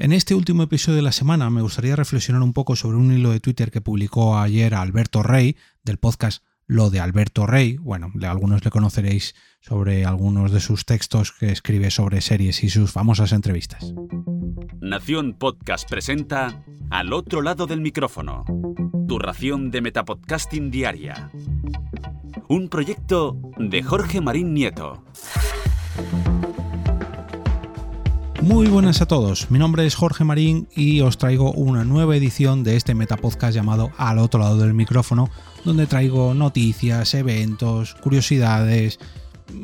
En este último episodio de la semana me gustaría reflexionar un poco sobre un hilo de Twitter que publicó ayer Alberto Rey del podcast Lo de Alberto Rey. Bueno, algunos le conoceréis sobre algunos de sus textos que escribe sobre series y sus famosas entrevistas. Nación Podcast presenta Al otro lado del micrófono, tu ración de Metapodcasting Diaria. Un proyecto de Jorge Marín Nieto. Muy buenas a todos, mi nombre es Jorge Marín y os traigo una nueva edición de este metapodcast llamado Al otro lado del micrófono, donde traigo noticias, eventos, curiosidades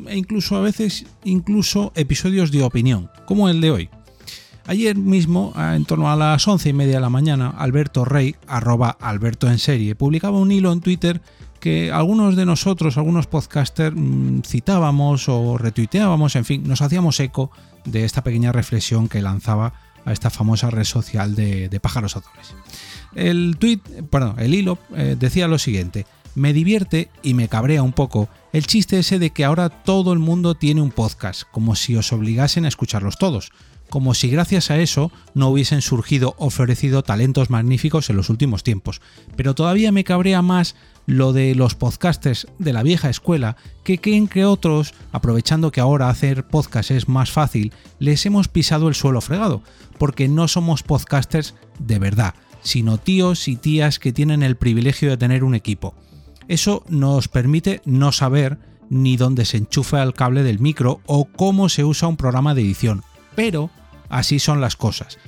e incluso a veces incluso episodios de opinión, como el de hoy. Ayer mismo, en torno a las once y media de la mañana, Alberto Rey, arroba Alberto en serie, publicaba un hilo en Twitter algunos de nosotros, algunos podcasters, mm, citábamos o retuiteábamos, en fin, nos hacíamos eco de esta pequeña reflexión que lanzaba a esta famosa red social de, pájaros azules. El tweet, perdón, el hilo eh, decía lo siguiente: me divierte y me cabrea un poco el chiste ese de que ahora todo el mundo tiene un podcast, como si os obligasen a escucharlos todos como si gracias a eso no hubiesen surgido o florecido talentos magníficos en los últimos tiempos. Pero todavía me cabrea más lo de los podcasters de la vieja escuela que creen que otros, aprovechando que ahora hacer podcast es más fácil, les hemos pisado el suelo fregado, porque no somos podcasters de verdad, sino tíos y tías que tienen el privilegio de tener un equipo. Eso nos permite no saber ni dónde se enchufa el cable del micro o cómo se usa un programa de edición, pero así son las cosas.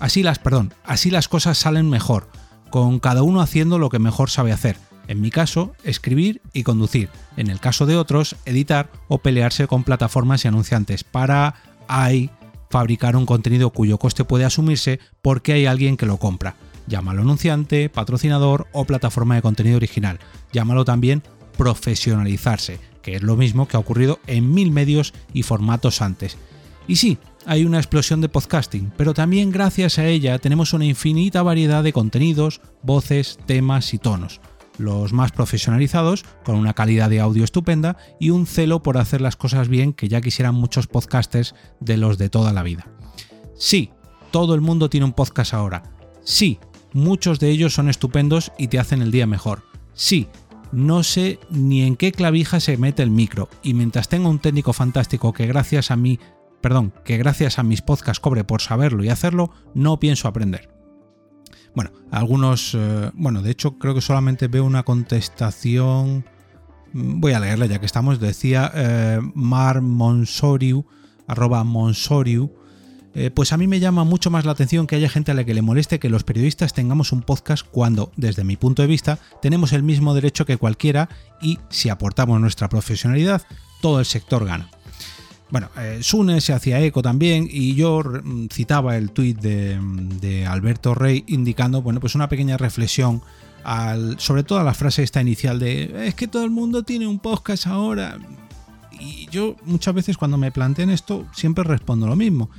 Así las, perdón, así las cosas salen mejor, con cada uno haciendo lo que mejor sabe hacer. En mi caso, escribir y conducir. En el caso de otros, editar o pelearse con plataformas y anunciantes para ahí fabricar un contenido cuyo coste puede asumirse porque hay alguien que lo compra. Llámalo anunciante, patrocinador o plataforma de contenido original. Llámalo también profesionalizarse, que es lo mismo que ha ocurrido en mil medios y formatos antes. Y sí, hay una explosión de podcasting, pero también gracias a ella tenemos una infinita variedad de contenidos, voces, temas y tonos. Los más profesionalizados, con una calidad de audio estupenda y un celo por hacer las cosas bien que ya quisieran muchos podcasters de los de toda la vida. Sí, todo el mundo tiene un podcast ahora. Sí, muchos de ellos son estupendos y te hacen el día mejor. Sí, no sé ni en qué clavija se mete el micro, y mientras tenga un técnico fantástico que gracias a mí perdón, que gracias a mis podcasts cobre por saberlo y hacerlo, no pienso aprender. Bueno, algunos, eh, bueno, de hecho creo que solamente veo una contestación, mm, voy a leerla ya que estamos, decía eh, Mar Monsoriu, arroba Monsoriu, eh, pues a mí me llama mucho más la atención que haya gente a la que le moleste que los periodistas tengamos un podcast cuando, desde mi punto de vista, tenemos el mismo derecho que cualquiera y si aportamos nuestra profesionalidad, todo el sector gana. Bueno, eh, Sune se hacía eco también y yo mm, citaba el tuit de, Alberto Rey indicando, bueno, pues una pequeña reflexión al, sobre todo a la frase esta inicial de es que todo el mundo tiene un podcast ahora. Y yo muchas veces cuando me plantean esto siempre respondo lo mismo.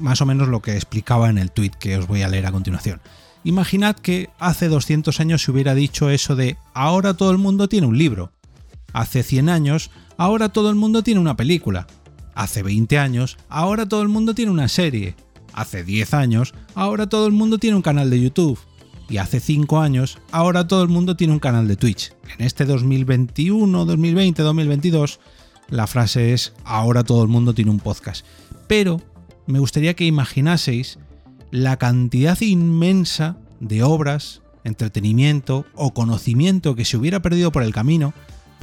Más o menos lo que explicaba en el tuit que os voy a leer a continuación. Imaginad que hace 200 años se hubiera dicho eso de ahora todo el mundo tiene un libro. Hace 100 años ahora todo el mundo tiene una película. Hace 20 años, ahora todo el mundo tiene una serie. Hace 10 años, ahora todo el mundo tiene un canal de YouTube. Y hace 5 años, ahora todo el mundo tiene un canal de Twitch. En este 2021, 2020, 2022, la frase es ahora todo el mundo tiene un podcast. Pero me gustaría que imaginaseis la cantidad inmensa de obras, entretenimiento o conocimiento que se hubiera perdido por el camino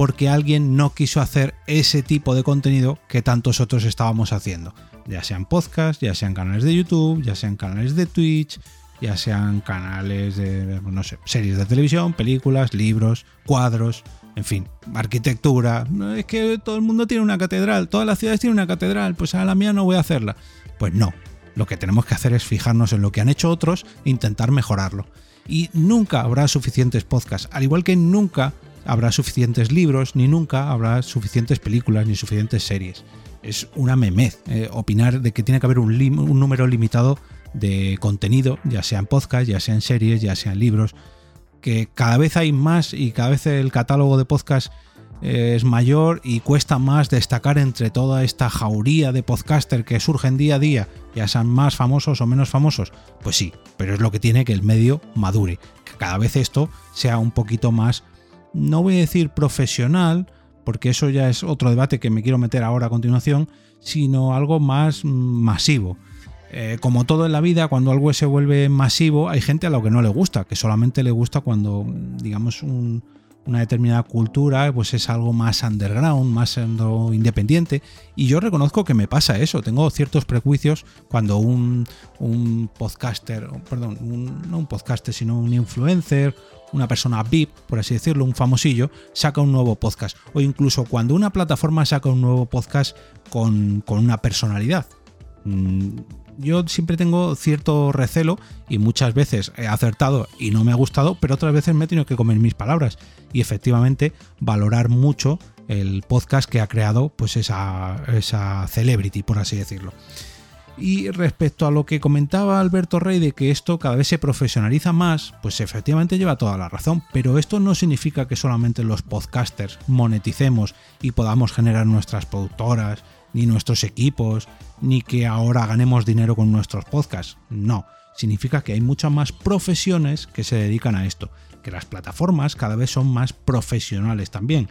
porque alguien no quiso hacer ese tipo de contenido que tantos otros estábamos haciendo. Ya sean podcasts, ya sean canales de YouTube, ya sean canales de Twitch, ya sean canales de, no sé, series de televisión, películas, libros, cuadros, en fin, arquitectura. Es que todo el mundo tiene una catedral, todas las ciudades tienen una catedral, pues a la mía no voy a hacerla. Pues no, lo que tenemos que hacer es fijarnos en lo que han hecho otros e intentar mejorarlo. Y nunca habrá suficientes podcasts, al igual que nunca habrá suficientes libros, ni nunca habrá suficientes películas, ni suficientes series. Es una memez eh, opinar de que tiene que haber un, número limitado de contenido, ya sean podcasts, ya sean series, ya sean libros, que cada vez hay más y cada vez el catálogo de podcasts eh, es mayor y cuesta más destacar entre toda esta jauría de podcaster que surgen día a día, ya sean más famosos o menos famosos. Pues sí, pero es lo que tiene que el medio madure, que cada vez esto sea un poquito más, no voy a decir profesional, porque eso ya es otro debate que me quiero meter ahora a continuación, sino algo más masivo. Eh, como todo en la vida, cuando algo se vuelve masivo, hay gente a lo que no le gusta, que solamente le gusta cuando, digamos, una determinada cultura pues es algo más underground, más independiente. Y yo reconozco que me pasa eso. Tengo ciertos prejuicios cuando un, un podcaster, perdón, no un podcaster, sino un influencer una persona VIP, por así decirlo, un famosillo, saca un nuevo podcast. O incluso cuando una plataforma saca un nuevo podcast con, una personalidad. Mm, yo siempre tengo cierto recelo y muchas veces he acertado y no me ha gustado, pero otras veces me he tenido que comer mis palabras y efectivamente valorar mucho el podcast que ha creado pues esa, esa celebrity, por así decirlo. Y respecto a lo que comentaba Alberto Rey de que esto cada vez se profesionaliza más, pues efectivamente lleva toda la razón, pero esto no significa que solamente los podcasters moneticemos y podamos generar nuestras productoras, ni nuestros equipos, ni que ahora ganemos dinero con nuestros podcasts. No, significa que hay muchas más profesiones que se dedican a esto, que las plataformas cada vez son más profesionales también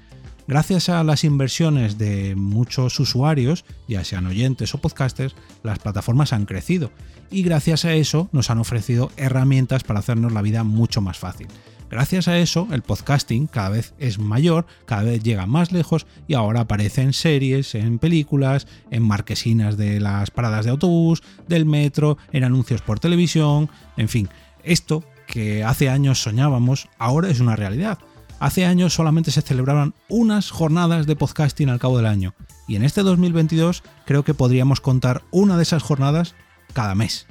Gracias a las inversiones de muchos usuarios, ya sean oyentes o podcasters, las plataformas han crecido y gracias a eso nos han ofrecido herramientas para hacernos la vida mucho más fácil. Gracias a eso, el podcasting cada vez es mayor, cada vez llega más lejos y ahora aparece en series, en películas, en marquesinas de las paradas de autobús, del metro, en anuncios por televisión, en fin, esto que hace años soñábamos ahora es una realidad. Hace años solamente se celebraban unas jornadas de podcasting al cabo del año, y en este 2022 creo que podríamos contar una de esas jornadas cada mes.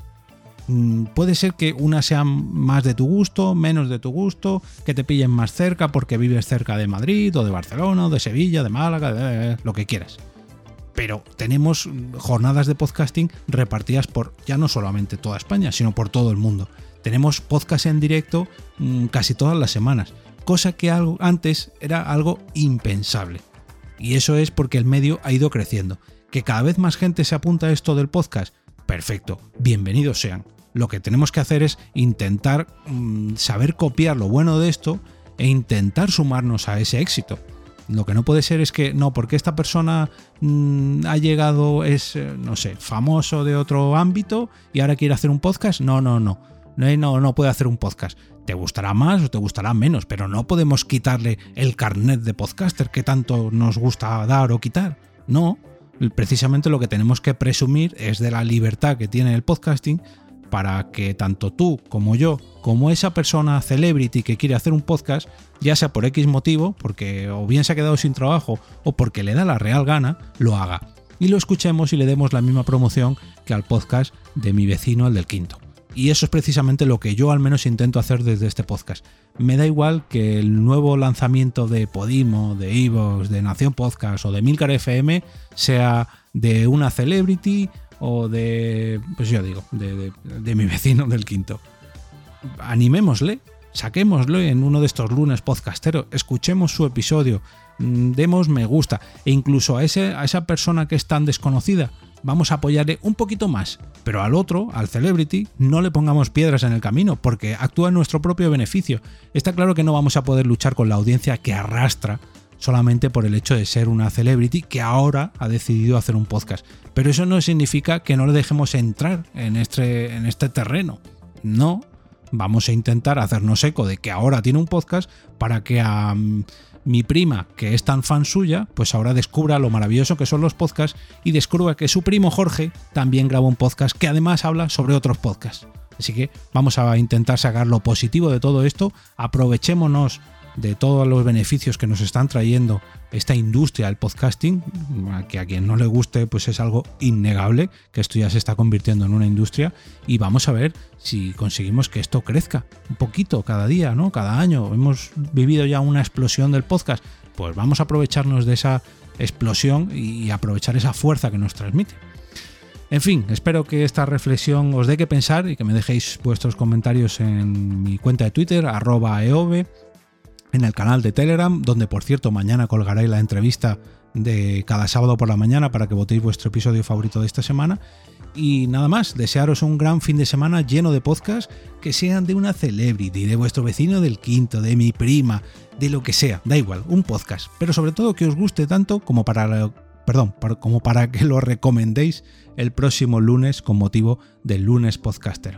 Mm, puede ser que una sea más de tu gusto, menos de tu gusto, que te pillen más cerca porque vives cerca de Madrid o de Barcelona o de Sevilla, de Málaga, lo que quieras. Pero tenemos jornadas de podcasting repartidas por ya no solamente toda España, sino por todo el mundo. Tenemos podcast en directo mm, casi todas las semanas cosa que antes era algo impensable. Y eso es porque el medio ha ido creciendo. Que cada vez más gente se apunta a esto del podcast. Perfecto, bienvenidos sean. Lo que tenemos que hacer es intentar mm, saber copiar lo bueno de esto e intentar sumarnos a ese éxito. Lo que no puede ser es que, no, porque esta persona mm, ha llegado, es, eh, no sé, famoso de otro ámbito y ahora quiere hacer un podcast. No, no, no. No, no puede hacer un podcast te gustará más o te gustará menos, pero no podemos quitarle el carnet de podcaster que tanto nos gusta dar o quitar. No, precisamente lo que tenemos que presumir es de la libertad que tiene el podcasting para que tanto tú como yo, como esa persona celebrity que quiere hacer un podcast, ya sea por X motivo, porque o bien se ha quedado sin trabajo o porque le da la real gana, lo haga. Y lo escuchemos y le demos la misma promoción que al podcast de mi vecino, el del quinto. Y eso es precisamente lo que yo al menos intento hacer desde este podcast. Me da igual que el nuevo lanzamiento de Podimo, de Evox, de Nación Podcast o de Milcar FM sea de una celebrity o de, pues yo digo, de, mi vecino del quinto. Animémosle, saquémoslo en uno de estos lunes podcasteros, escuchemos su episodio, mm, demos me gusta e incluso a, ese, a esa persona que es tan desconocida, vamos a apoyarle un poquito más, pero al otro, al celebrity, no le pongamos piedras en el camino, porque actúa en nuestro propio beneficio. Está claro que no vamos a poder luchar con la audiencia que arrastra solamente por el hecho de ser una celebrity que ahora ha decidido hacer un podcast. Pero eso no significa que no le dejemos entrar en este, en este terreno. No, vamos a intentar hacernos eco de que ahora tiene un podcast para que a mi prima, que es tan fan suya, pues ahora descubra lo maravilloso que son los podcasts y descubra que su primo Jorge también graba un podcast que además habla sobre otros podcasts. Así que vamos a intentar sacar lo positivo de todo esto, aprovechémonos de todos los beneficios que nos están trayendo esta industria del podcasting, que a quien no le guste pues es algo innegable, que esto ya se está convirtiendo en una industria y vamos a ver si conseguimos que esto crezca un poquito cada día, ¿no? Cada año. Hemos vivido ya una explosión del podcast, pues vamos a aprovecharnos de esa explosión y aprovechar esa fuerza que nos transmite. En fin, espero que esta reflexión os dé que pensar y que me dejéis vuestros comentarios en mi cuenta de Twitter, arroba eove en el canal de Telegram, donde por cierto mañana colgaré la entrevista de cada sábado por la mañana para que votéis vuestro episodio favorito de esta semana. Y nada más, desearos un gran fin de semana lleno de podcasts que sean de una celebrity, de vuestro vecino del quinto, de mi prima, de lo que sea, da igual, un podcast, pero sobre todo que os guste tanto como para perdón, como para que lo recomendéis el próximo lunes con motivo del lunes podcaster.